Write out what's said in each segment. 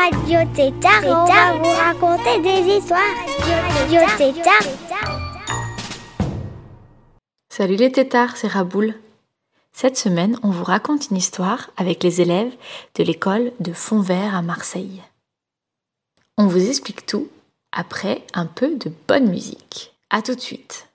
Radio Tétard et on va vous raconter des histoires. Radio Tétard. Salut les tétards, c'est Raboul. Cette semaine, on vous raconte une histoire avec les élèves de l'école de Fontvert à Marseille. On vous explique tout après un peu de bonne musique. À tout de suite.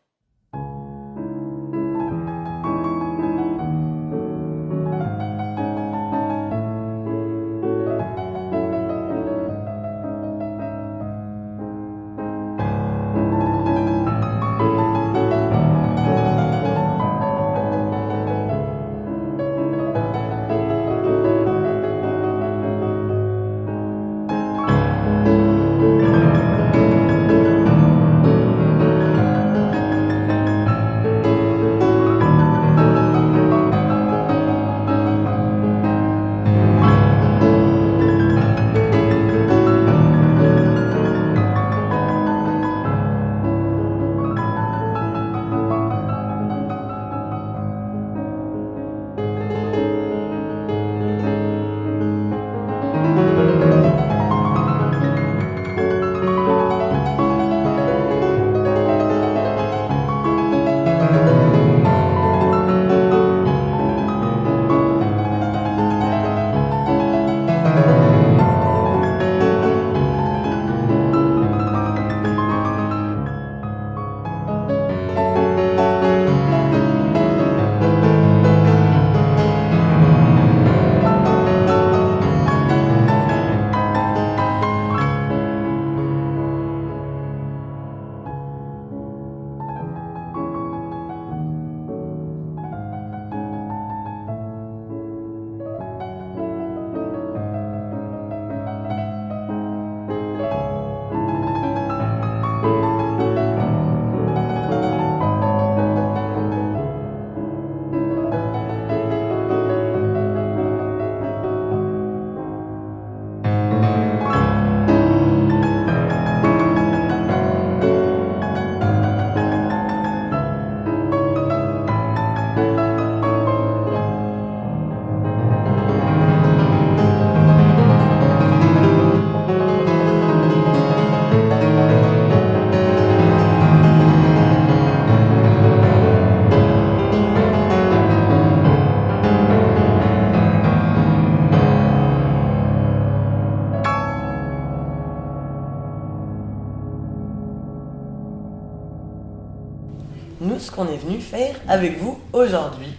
Avec vous aujourd'hui,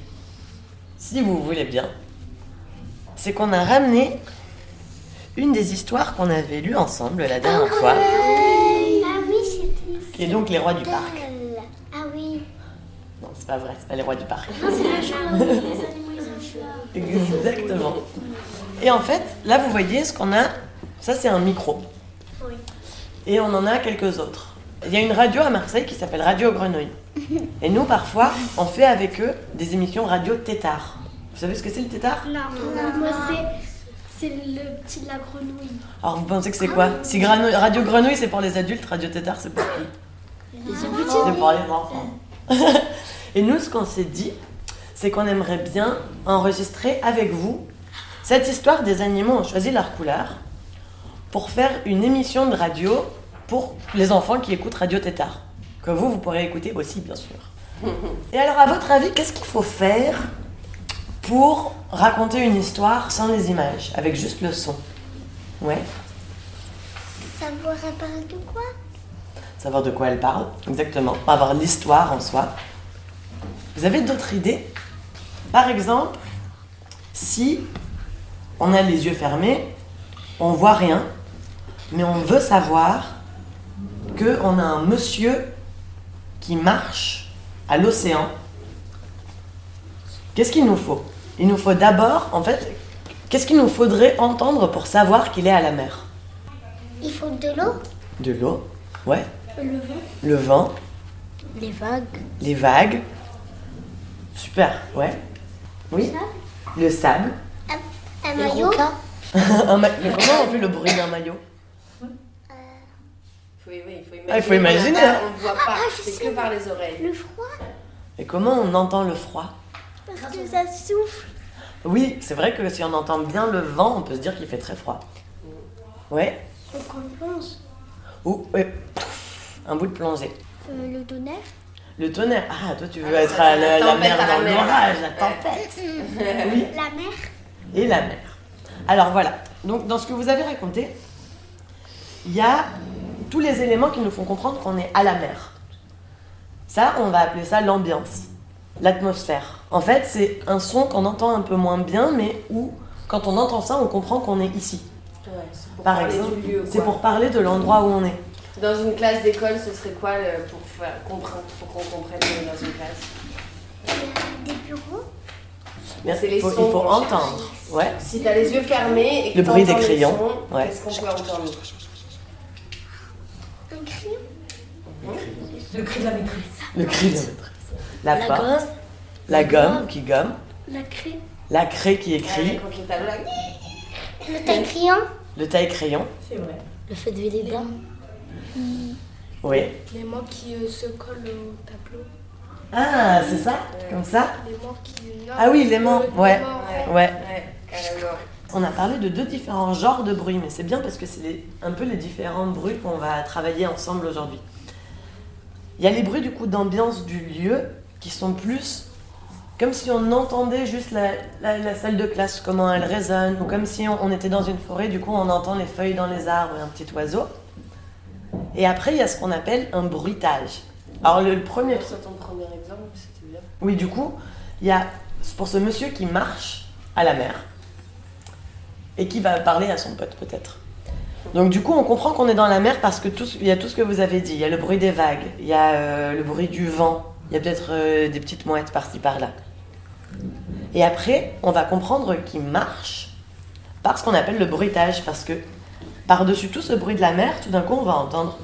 si vous voulez bien, c'est qu'on a ramené une des histoires qu'on avait lues ensemble la dernière fois, Ah oui, c'était. qui est donc Les Rois du Parc. Ah oui. Non, c'est pas vrai, c'est pas Les Rois du Parc. Non, c'est. Exactement. Et en fait, là vous voyez ce qu'on a, ça c'est un micro. Oui. Et on en a quelques autres. Il y a une radio à Marseille qui s'appelle Radio Grenouille. Et nous, parfois, on fait avec eux des émissions radio tétard. Vous savez ce que c'est le tétard? Non, moi c'est c'est le petit de la grenouille. Alors vous pensez que c'est quoi? Si Grano- Radio Grenouille c'est pour les adultes, Radio tétard c'est pour qui? C'est pour les enfants. Et nous, ce qu'on s'est dit, c'est qu'on aimerait bien enregistrer avec vous cette histoire des animaux ont choisi leur couleur pour faire une émission de radio pour les enfants qui écoutent Radio Tétard. Que vous, vous pourrez écouter aussi, bien sûr. Et alors, à votre avis, qu'est-ce qu'il faut faire pour raconter une histoire sans les images, avec juste le son? Ouais, Ça vous rappelle de quoi? Savoir de quoi elle parle, exactement, avoir l'histoire en soi. Vous avez d'autres idées? Par exemple, si on a les yeux fermés, on voit rien, mais on veut savoir que on a un monsieur qui marche à l'océan. Qu'est-ce qu'il nous faut? Il nous faut d'abord, en fait, qu'est-ce qu'il nous faudrait entendre pour savoir qu'il est à la mer? Il faut de l'eau. De l'eau. Ouais. Le vent. Le vent. Les vagues. Les vagues. Super. Ouais. Oui. Le sable. Un maillot. Un ma- Mais comment on fait le bruit d'un maillot Faut- oui, il faut imaginer. Ah, il faut imaginer, On hein. ne voit pas, je c'est que par les oreilles. Le froid. Et comment on entend le froid? Parce que ça souffle. Oui, c'est vrai que si on entend bien le vent, on peut se dire qu'il fait très froid. Ouais. Donc on pense. Ou ouais, pouf, un bout de plongée. Euh, le tonnerre. Le tonnerre. Ah, toi tu veux Ah, être à la, la mer dans mer. l'orage, la Ouais. tempête. Oui. La mer. Et la mer. Alors voilà. Donc dans ce que vous avez raconté, il y a tous les éléments qui nous font comprendre qu'on est à la mer. Ça, on va appeler ça l'ambiance, l'atmosphère. En fait, c'est un son qu'on entend un peu moins bien, mais où, quand on entend ça, on comprend qu'on est ici. Ouais, c'est pour Par exemple, c'est pour parler de l'endroit où on est. Dans une classe d'école, ce serait quoi le- pour faire comprendre, pour qu'on comprenne qu'on est dans une classe? Des bureaux. Bien, C'est les il faut, sons il faut entendre. Ouais. Si t'as les yeux fermés et que Le bruit des crayons, sons, ouais. Qu'est-ce qu'on peut entendre? Un crayon. Le cri de la maîtresse. La, La porte. gomme. La gomme qui gomme. La craie. La craie qui écrit. Le là. Le taille-crayon. Le taille-crayon. Le fait de. Oui. Les mots qui euh, se collent au tableau. Ah, c'est ça? Comme ça? Les mots qui. Ah oui, l'aimant, ouais. Ouais. Ouais. On a parlé de deux différents genres de bruits, mais c'est bien parce que c'est un peu les différents bruits qu'on va travailler ensemble aujourd'hui. Il y a les bruits du coup d'ambiance du lieu qui sont plus comme si on entendait juste la, la- la salle de classe, comment elle résonne, ou comme si on, on était dans une forêt, du coup on entend les feuilles dans les arbres et un petit oiseau. Et après il y a ce qu'on appelle un bruitage. Alors le, le premier Sur ton premier exemple, c'était bien. oui, du coup, il y a pour ce monsieur qui marche à la mer et qui va parler à son pote peut-être. Donc du coup, on comprend qu'on est dans la mer parce que y a tout ce que vous avez dit. Il y a le bruit des vagues, il y a euh, le bruit du vent, il y a peut-être euh, des petites mouettes par-ci par-là. Et après, on va comprendre qu'il marche par ce qu'on appelle le bruitage parce que par-dessus tout ce bruit de la mer, tout d'un coup, on va entendre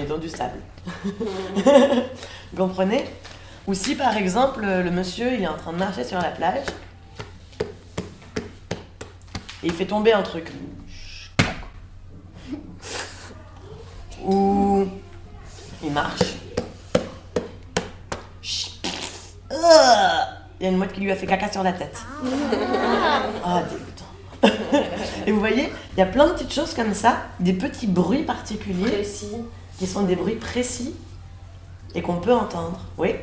et dans du sable. Vous comprenez? Ou si par exemple le monsieur il est en train de marcher sur la plage et il fait tomber un truc. Ou il marche. Il y a une mouette qui lui a fait caca sur la tête. Ah, dégoûtant. Et vous voyez, il y a plein de petites choses comme ça, des petits bruits particuliers Précis. qui sont des bruits précis et qu'on peut entendre. Oui.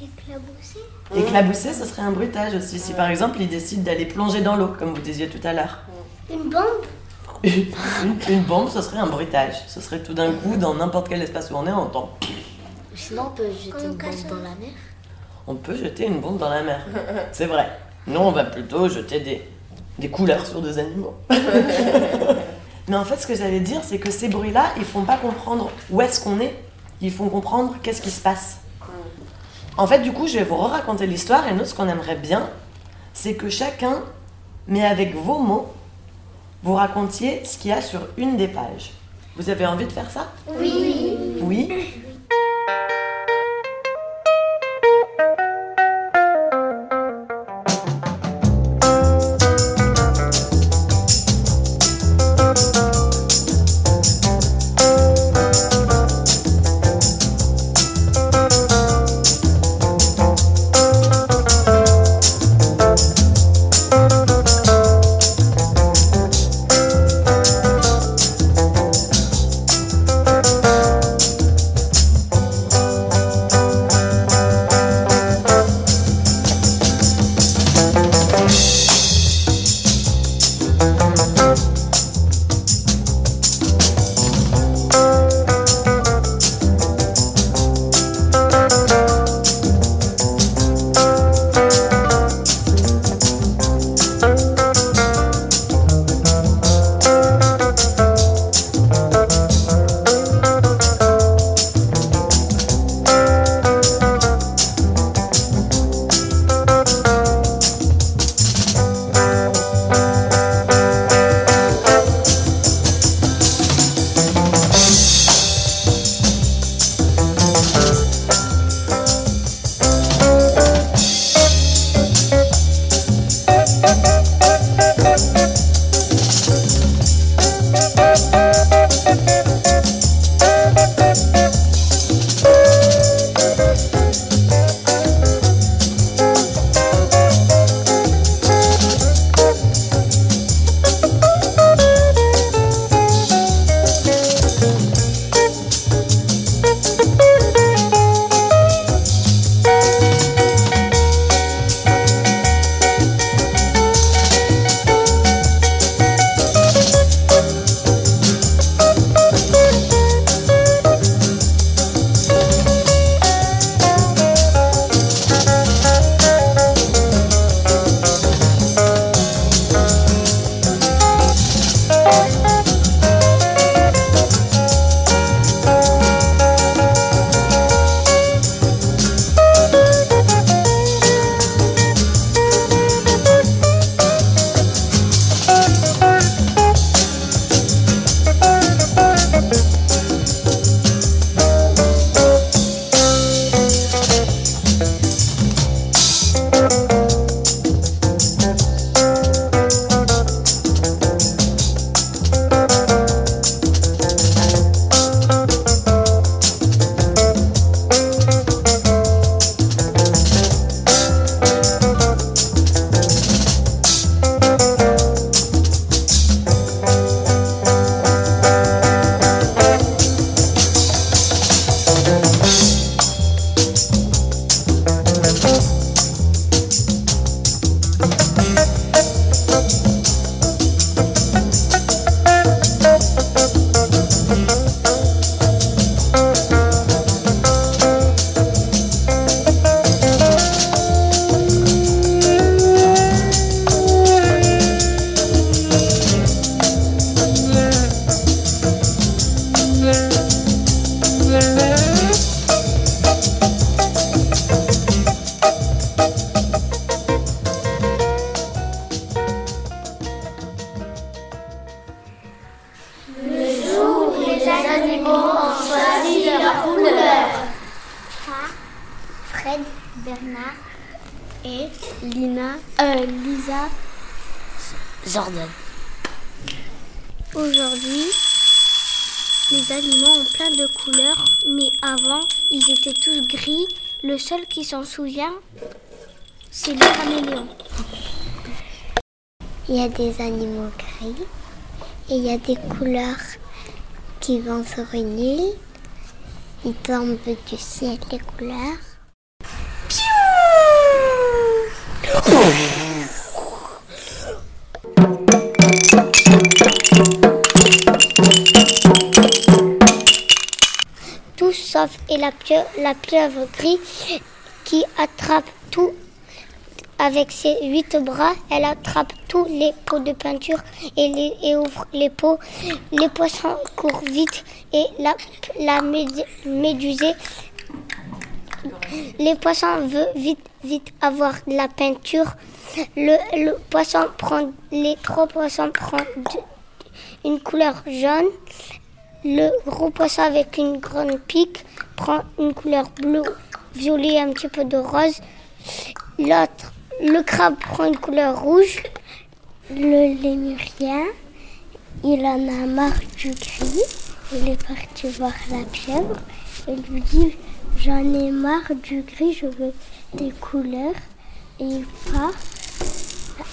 Éclaboussé. Éclabousser, ce serait un bruitage aussi. Si par exemple il décide d'aller plonger dans l'eau, comme vous disiez tout à l'heure. Une bombe? Une, une bombe, ce serait un bruitage. Ce serait tout d'un coup, dans n'importe quel espace où on est, on entend. Sinon, on peut jeter une bombe casse- dans la mer. On peut jeter une bombe dans la mer. C'est vrai. Nous, on va plutôt jeter des, des couleurs sur des animaux. Mais en fait, ce que j'allais dire, c'est que ces bruits-là, ils font pas comprendre où est-ce qu'on est. Ils font comprendre qu'est-ce qui se passe. En fait, du coup, je vais vous raconter l'histoire et nous, ce qu'on aimerait bien, c'est que chacun, mais avec vos mots, vous racontiez ce qu'il y a sur une des pages. Vous avez envie de faire ça? Oui. Oui? Seul qui s'en souvient, c'est le caméléon. Il y a des animaux gris et il y a des couleurs qui vont sur une. Ils tombent du ciel, les couleurs. Tout et la pieuvre, la pieuvre gris qui attrape tout avec ses huit bras, elle attrape tous les pots de peinture et, les, ouvre les pots. Les poissons courent vite et la, la méd- médusée les poissons veulent vite, vite avoir de la peinture. Le, le poisson prend, les trois poissons prennent une couleur jaune. Le gros poisson avec une grande pique prend une couleur bleue, violet et un petit peu de rose. L'autre, le crabe prend une couleur rouge. Le lémurien, il en a marre du gris. Il est parti voir la pieuvre et lui dit J'en ai marre du gris, je veux des couleurs. Et il part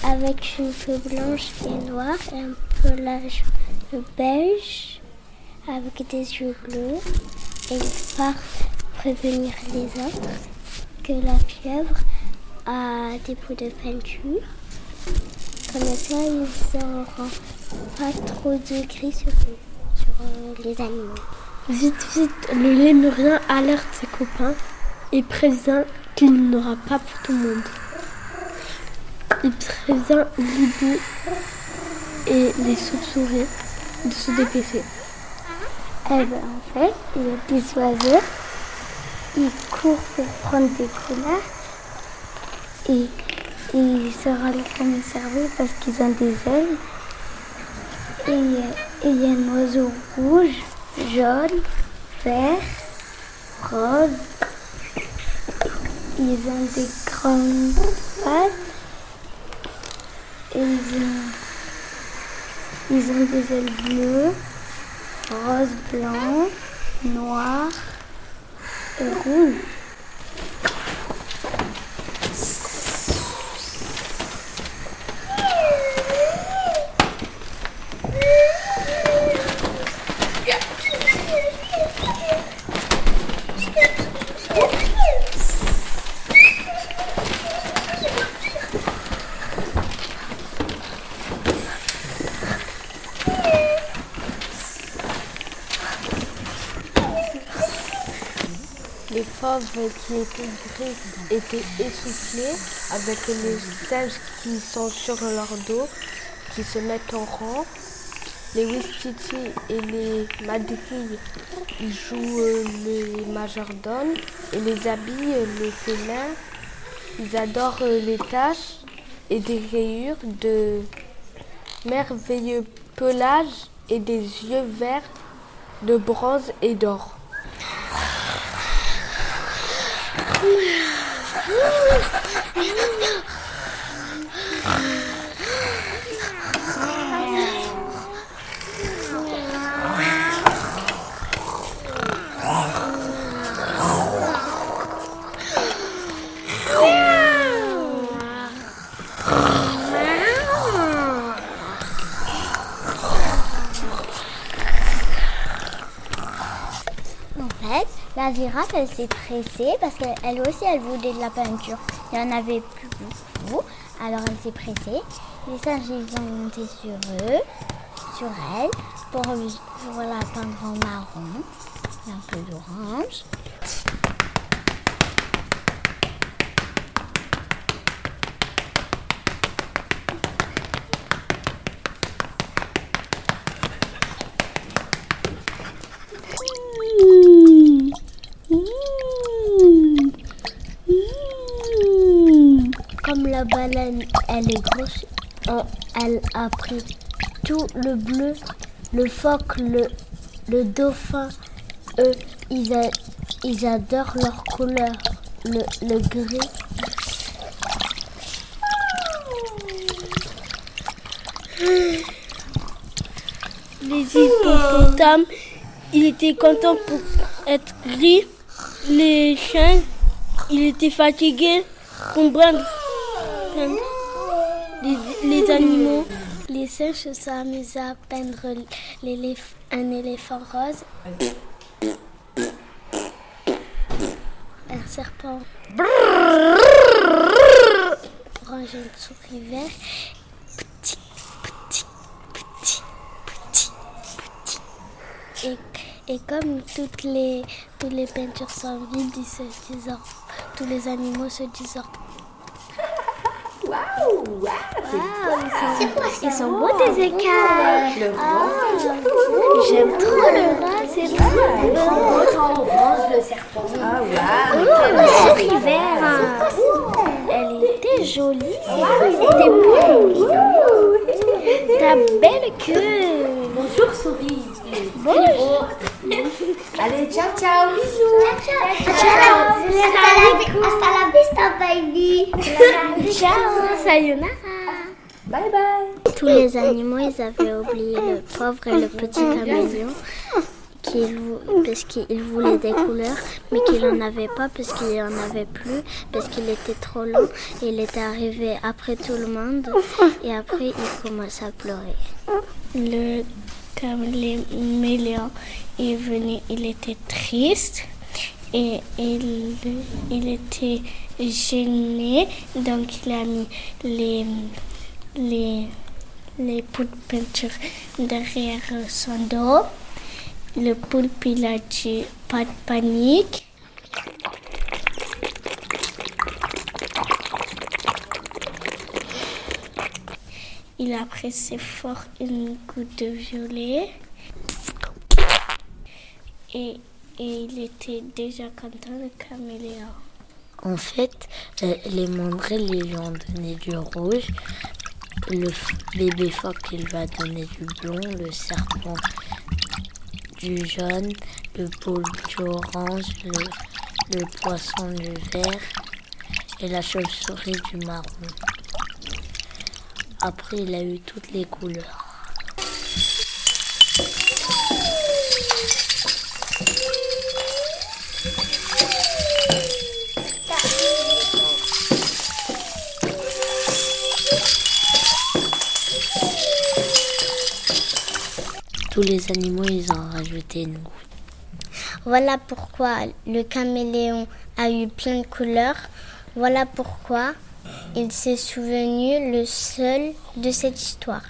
avec une queue blanche et noire et un pelage beige avec des yeux bleus. Et il part prévenir les autres que la pieuvre a des pots de peinture. Comme ça, ils n'auront pas trop de gris sur, sur, euh, les animaux. Vite, vite, le lémurien alerte ses copains et prévient qu'il n'aura pas pour tout le monde. Il prévient Lydie et les chauves-souris de se dépêcher. Eh ben, en fait, il y a des oiseaux, ils courent pour prendre des couleurs et, ils se rendent comme cerveau parce qu'ils ont des ailes. Et il y a- et il y a un oiseau rouge, jaune, vert, rose. Ils ont des grandes pattes et ils ont, ils ont des ailes bleues rose, blanc, noir et rouge. Qui étaient gris étaient essoufflés avec les singes qui sont sur leur dos, qui se mettent en rang. Les Wistiti et les Madrilles, jouent euh, les majordomes et les habits, euh, les félins. Ils adorent euh, les taches et des rayures de merveilleux pelages et des yeux verts de bronze et d'or. Oh, elle s'est tressée parce qu'elle aussi, elle voulait de la peinture. Il y en avait plus beaucoup. Alors elle s'est pressée. Les singes, ils ont monté sur eux, sur elle, pour, pour la peindre en marron un peu d'orange. Comme la baleine, elle est grosse, elle a pris tout le bleu, le phoque, le, dauphin. Eux, ils, adorent leur couleur, le, gris. Les hippopotames, il était content pour être gris. Les chiens, il était fatigué pour prendre les, les animaux. Se sont amusés à peindre un éléphant rose, un serpent orange une souris vert. Petit, petit, petit, petit, petit. Et, et comme toutes les, toutes les peintures sont vides, ils se tous les animaux se disent au Ils sont beaux tes écailles. Ah, J'aime trop le rose, c'est trop orange, le serpent. Oh, la souris vert. Elle était jolie. Elle était beau. Ta belle queue. Bonjour, souris. Bonjour. Allez, ciao, ciao, bisous. Hasta la vista, baby. Ciao, sayonara. Bye bye. Tous les animaux, ils avaient oublié le pauvre et le petit caméléon. Qu'il parce qu'il voulait des couleurs, mais qu'il n'en avait pas parce qu'il n'en avait plus, parce qu'il était trop. Et il était arrivé après tout le monde, et après il commençait à pleurer. Le caméléon est venu, il était triste et il, il était gêné, donc il a mis les, les, les derrière son dos. Le poulpe, il a dit pas de panique. Il a pressé fort une goutte de violet. Et, il était déjà content, le caméléon. En fait, euh, les mandrilles ils lui ont donné du rouge. Le bébé phoque, il va donner du blond. Le serpent, du jaune. Le poulpe, du orange. Le poisson, du vert. Et la chauve-souris, du marron. Après, il a eu toutes les couleurs. Tous les animaux, ils ont rajouté une goutte. Voilà pourquoi le caméléon a eu plein de couleurs. Voilà pourquoi il s'est souvenu le seul de cette histoire.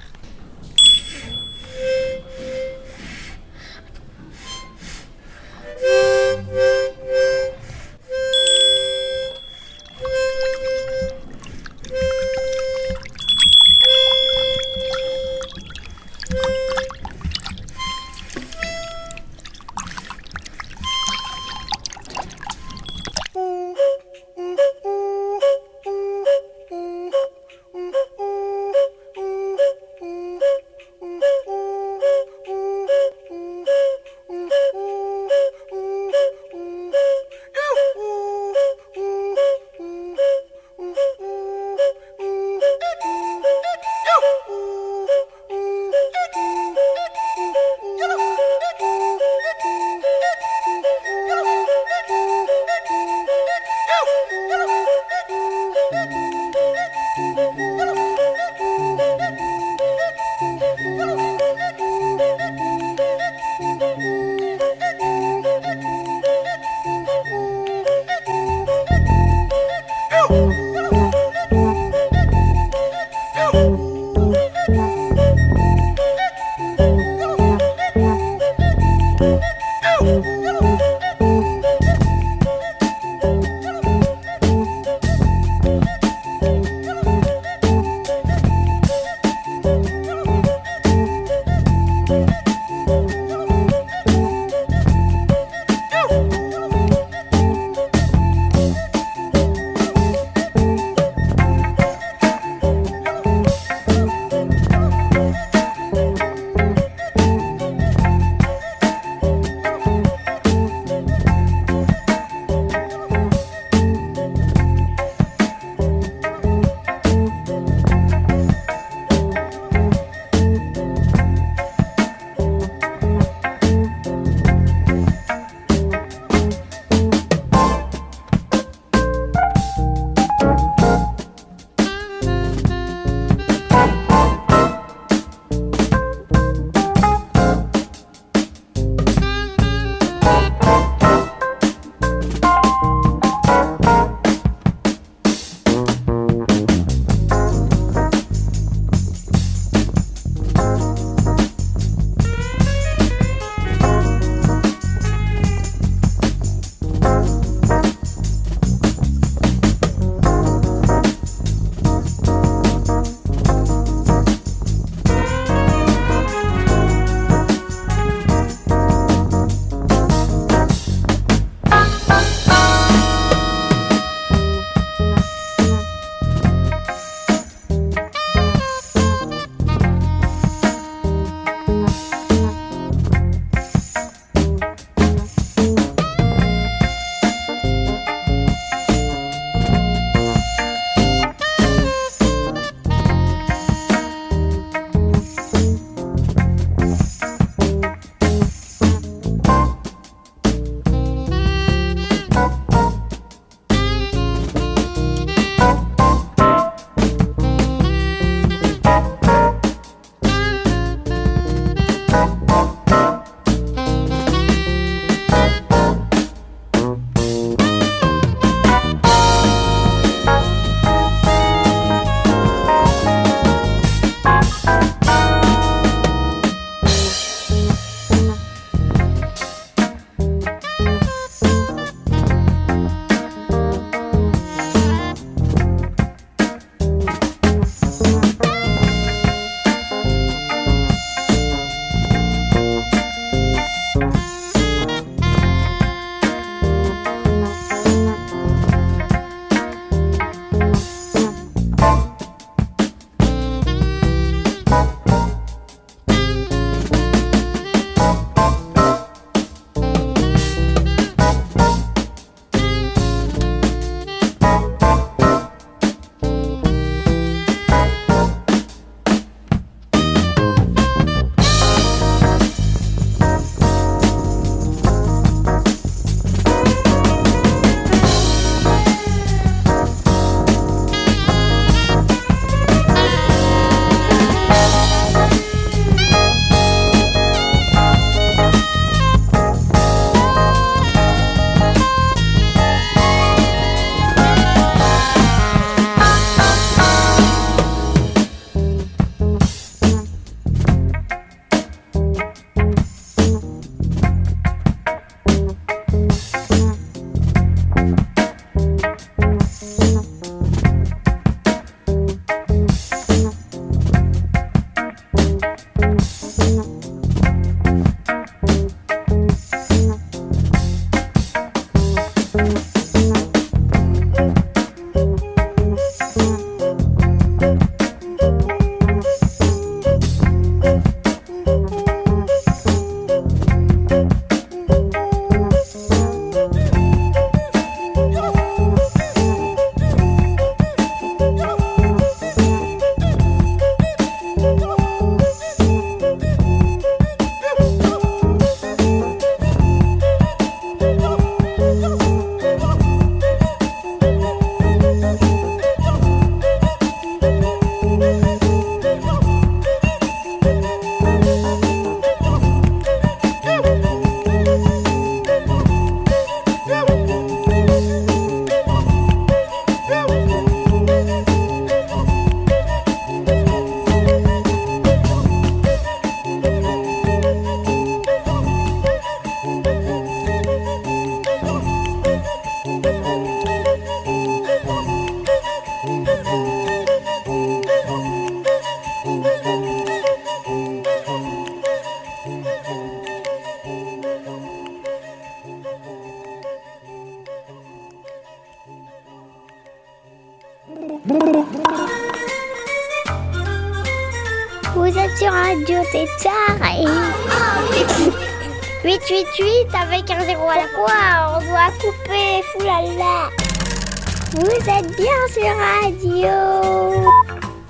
Vous êtes bien sur Radio.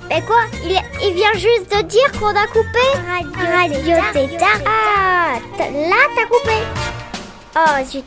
Mais quoi il, il vient juste de dire qu'on a coupé Radio, Radio Tétard. Ah, là t'as coupé. Oh, zut.